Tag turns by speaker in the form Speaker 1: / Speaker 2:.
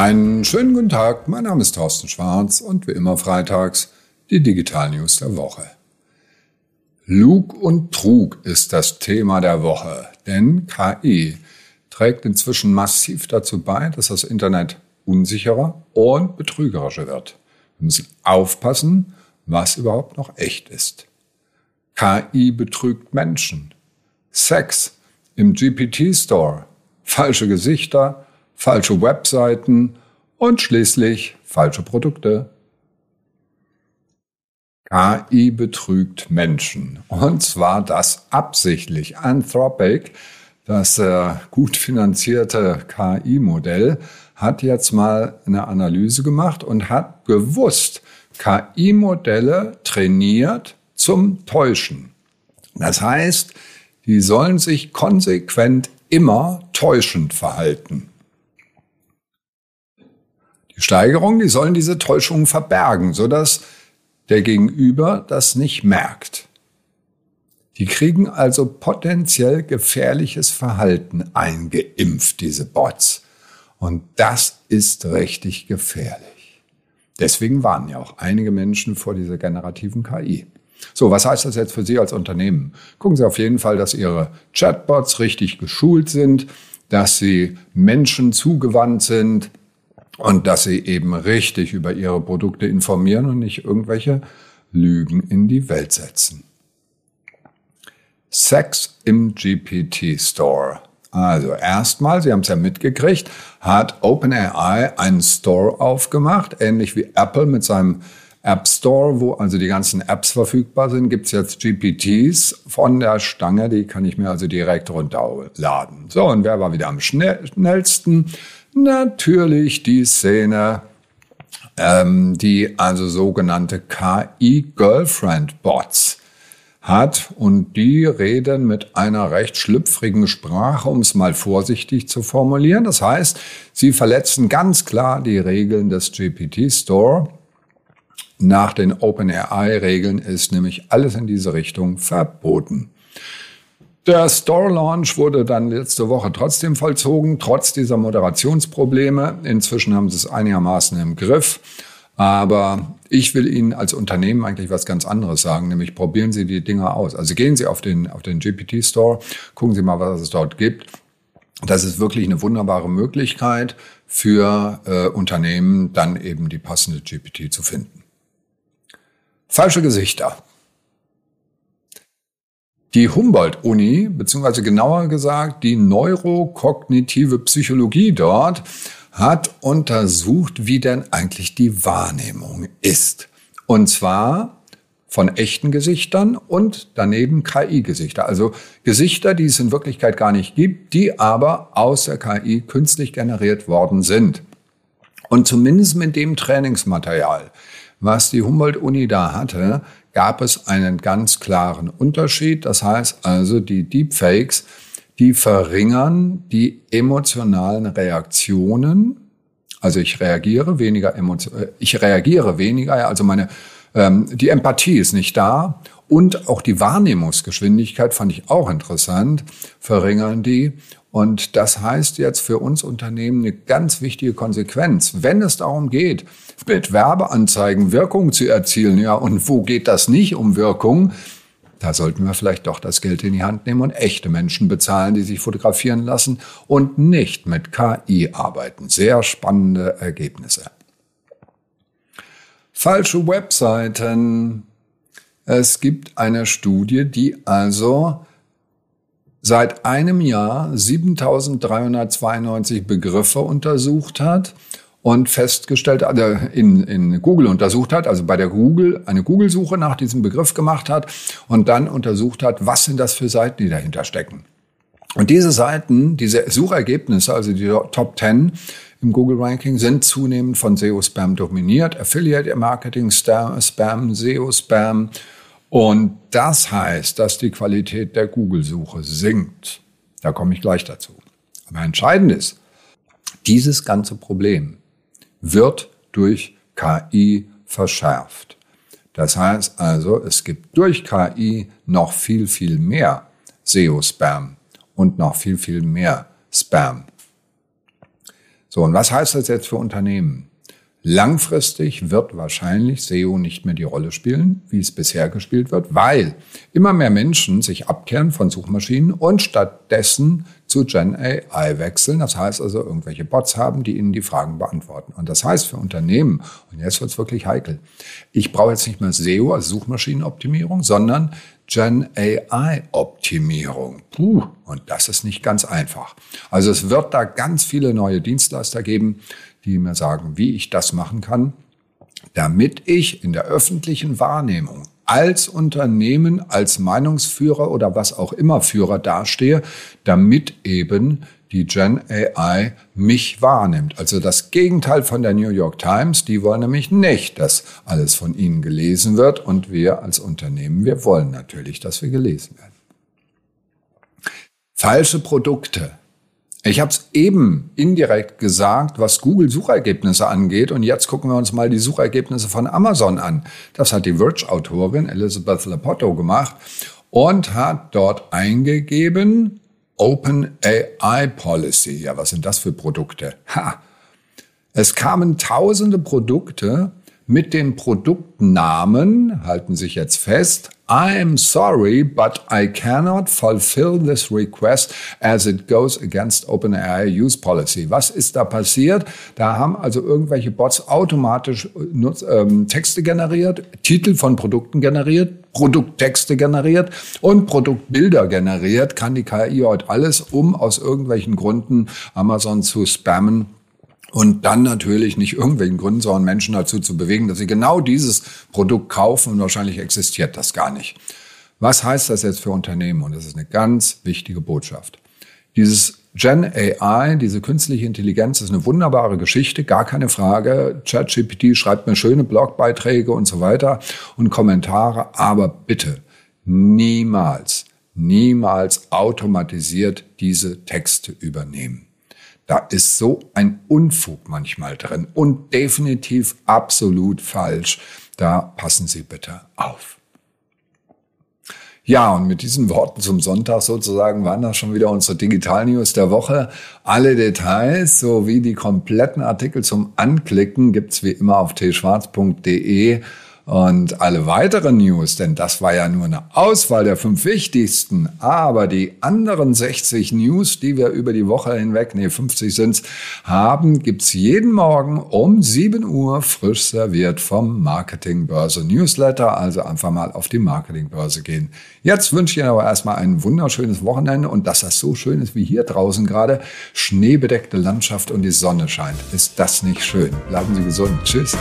Speaker 1: Einen schönen guten Tag, mein Name ist Thorsten Schwarz und wie immer freitags die Digital News der Woche. Lug und Trug ist das Thema der Woche, denn KI trägt inzwischen massiv dazu bei, dass das Internet unsicherer und betrügerischer wird. Wir müssen aufpassen, was überhaupt noch echt ist. KI betrügt Menschen. Sex im GPT-Store, falsche Gesichter, falsche Webseiten und schließlich falsche Produkte. KI betrügt Menschen. Und zwar das absichtlich. Anthropic, das äh, gut finanzierte KI-Modell, hat jetzt mal eine Analyse gemacht und hat gewusst, KI-Modelle trainiert zum Täuschen. Das heißt, die sollen sich konsequent immer täuschend verhalten. Steigerung, die sollen diese Täuschung verbergen, sodass der Gegenüber das nicht merkt. Die kriegen also potenziell gefährliches Verhalten eingeimpft, diese Bots. Und das ist richtig gefährlich. Deswegen warnen ja auch einige Menschen vor dieser generativen KI. So, was heißt das jetzt für Sie als Unternehmen? Gucken Sie auf jeden Fall, dass Ihre Chatbots richtig geschult sind, dass sie Menschen zugewandt sind, und dass sie eben richtig über ihre Produkte informieren und nicht irgendwelche Lügen in die Welt setzen. Sex im GPT Store. Also erstmal, Sie haben es ja mitgekriegt, hat OpenAI einen Store aufgemacht, ähnlich wie Apple mit seinem App Store, wo also die ganzen Apps verfügbar sind, gibt's jetzt GPTs von der Stange, die kann ich mir also direkt runterladen. So, und wer war wieder am schnellsten? Natürlich die Szene, ähm, die also sogenannte KI-Girlfriend-Bots hat und die reden mit einer recht schlüpfrigen Sprache, um es mal vorsichtig zu formulieren. Das heißt, sie verletzen ganz klar die Regeln des GPT-Store. Nach den OpenAI-Regeln ist nämlich alles in diese Richtung verboten. Der Store Launch wurde dann letzte Woche trotzdem vollzogen, trotz dieser Moderationsprobleme. Inzwischen haben sie es einigermaßen im Griff. Aber ich will Ihnen als Unternehmen eigentlich was ganz anderes sagen, nämlich probieren Sie die Dinger aus. Also gehen Sie auf den, auf den GPT Store, gucken Sie mal, was es dort gibt. Das ist wirklich eine wunderbare Möglichkeit für äh, Unternehmen, dann eben die passende GPT zu finden. Falsche Gesichter. Die Humboldt-Uni, beziehungsweise genauer gesagt die neurokognitive Psychologie dort, hat untersucht, wie denn eigentlich die Wahrnehmung ist. Und zwar von echten Gesichtern und daneben KI-Gesichter. Also Gesichter, die es in Wirklichkeit gar nicht gibt, die aber aus der KI künstlich generiert worden sind. Und zumindest mit dem Trainingsmaterial, was die Humboldt-Uni da hatte, gab es einen ganz klaren Unterschied. Das heißt also, die Deepfakes, die verringern die emotionalen Reaktionen. Also ich reagiere weniger emotional, äh, ich reagiere weniger, also meine, ähm, die Empathie ist nicht da und auch die Wahrnehmungsgeschwindigkeit fand ich auch interessant, verringern die. Und das heißt jetzt für uns Unternehmen eine ganz wichtige Konsequenz. Wenn es darum geht, mit Werbeanzeigen Wirkung zu erzielen, ja, und wo geht das nicht um Wirkung? Da sollten wir vielleicht doch das Geld in die Hand nehmen und echte Menschen bezahlen, die sich fotografieren lassen und nicht mit KI arbeiten. Sehr spannende Ergebnisse. Falsche Webseiten. Es gibt eine Studie, die also seit einem Jahr 7392 Begriffe untersucht hat und festgestellt, also in, in Google untersucht hat, also bei der Google eine Google-Suche nach diesem Begriff gemacht hat und dann untersucht hat, was sind das für Seiten, die dahinter stecken. Und diese Seiten, diese Suchergebnisse, also die Top 10 im Google-Ranking, sind zunehmend von SEO-Spam dominiert. Affiliate-Marketing, Spam, SEO-Spam, und das heißt, dass die Qualität der Google-Suche sinkt. Da komme ich gleich dazu. Aber entscheidend ist, dieses ganze Problem wird durch KI verschärft. Das heißt also, es gibt durch KI noch viel, viel mehr SEO-Spam und noch viel, viel mehr Spam. So, und was heißt das jetzt für Unternehmen? Langfristig wird wahrscheinlich SEO nicht mehr die Rolle spielen, wie es bisher gespielt wird, weil immer mehr Menschen sich abkehren von Suchmaschinen und stattdessen zu Gen AI wechseln. Das heißt also, irgendwelche Bots haben, die ihnen die Fragen beantworten. Und das heißt für Unternehmen, und jetzt wird es wirklich heikel, ich brauche jetzt nicht mehr SEO, also Suchmaschinenoptimierung, sondern Gen AI-Optimierung. Puh, und das ist nicht ganz einfach. Also es wird da ganz viele neue Dienstleister geben, die mir sagen, wie ich das machen kann, damit ich in der öffentlichen Wahrnehmung als Unternehmen, als Meinungsführer oder was auch immer Führer dastehe, damit eben die Gen AI mich wahrnimmt. Also das Gegenteil von der New York Times, die wollen nämlich nicht, dass alles von ihnen gelesen wird und wir als Unternehmen, wir wollen natürlich, dass wir gelesen werden. Falsche Produkte ich habe es eben indirekt gesagt, was Google-Suchergebnisse angeht. Und jetzt gucken wir uns mal die Suchergebnisse von Amazon an. Das hat die Verge-Autorin Elizabeth Lapotto gemacht und hat dort eingegeben Open AI Policy. Ja, was sind das für Produkte? Ha! Es kamen tausende Produkte mit den Produktnamen, halten sich jetzt fest, I'm sorry, but I cannot fulfill this request as it goes against OpenAI Use Policy. Was ist da passiert? Da haben also irgendwelche Bots automatisch ähm, Texte generiert, Titel von Produkten generiert, Produkttexte generiert und Produktbilder generiert. Kann die KI heute alles, um aus irgendwelchen Gründen Amazon zu spammen und dann natürlich nicht irgendwelchen Gründen, sondern Menschen dazu zu bewegen, dass sie genau dieses Produkt kaufen und wahrscheinlich existiert das gar nicht. Was heißt das jetzt für Unternehmen? Und das ist eine ganz wichtige Botschaft. Dieses Gen AI, diese künstliche Intelligenz, ist eine wunderbare Geschichte, gar keine Frage. ChatGPT schreibt mir schöne Blogbeiträge und so weiter und Kommentare, aber bitte niemals, niemals automatisiert diese Texte übernehmen. Da ist so ein Unfug manchmal drin und definitiv absolut falsch. Da passen Sie bitte auf. Ja, und mit diesen Worten zum Sonntag sozusagen waren das schon wieder unsere Digital News der Woche. Alle Details sowie die kompletten Artikel zum Anklicken gibt's wie immer auf tschwarz.de. Und alle weiteren News, denn das war ja nur eine Auswahl der fünf wichtigsten, aber die anderen 60 News, die wir über die Woche hinweg, nee, 50 sind's, haben, gibt's jeden Morgen um 7 Uhr frisch serviert vom Marketingbörse Newsletter. Also einfach mal auf die Marketingbörse gehen. Jetzt wünsche ich Ihnen aber erstmal ein wunderschönes Wochenende und dass das so schön ist wie hier draußen gerade, schneebedeckte Landschaft und die Sonne scheint. Ist das nicht schön? Bleiben Sie gesund. Tschüss.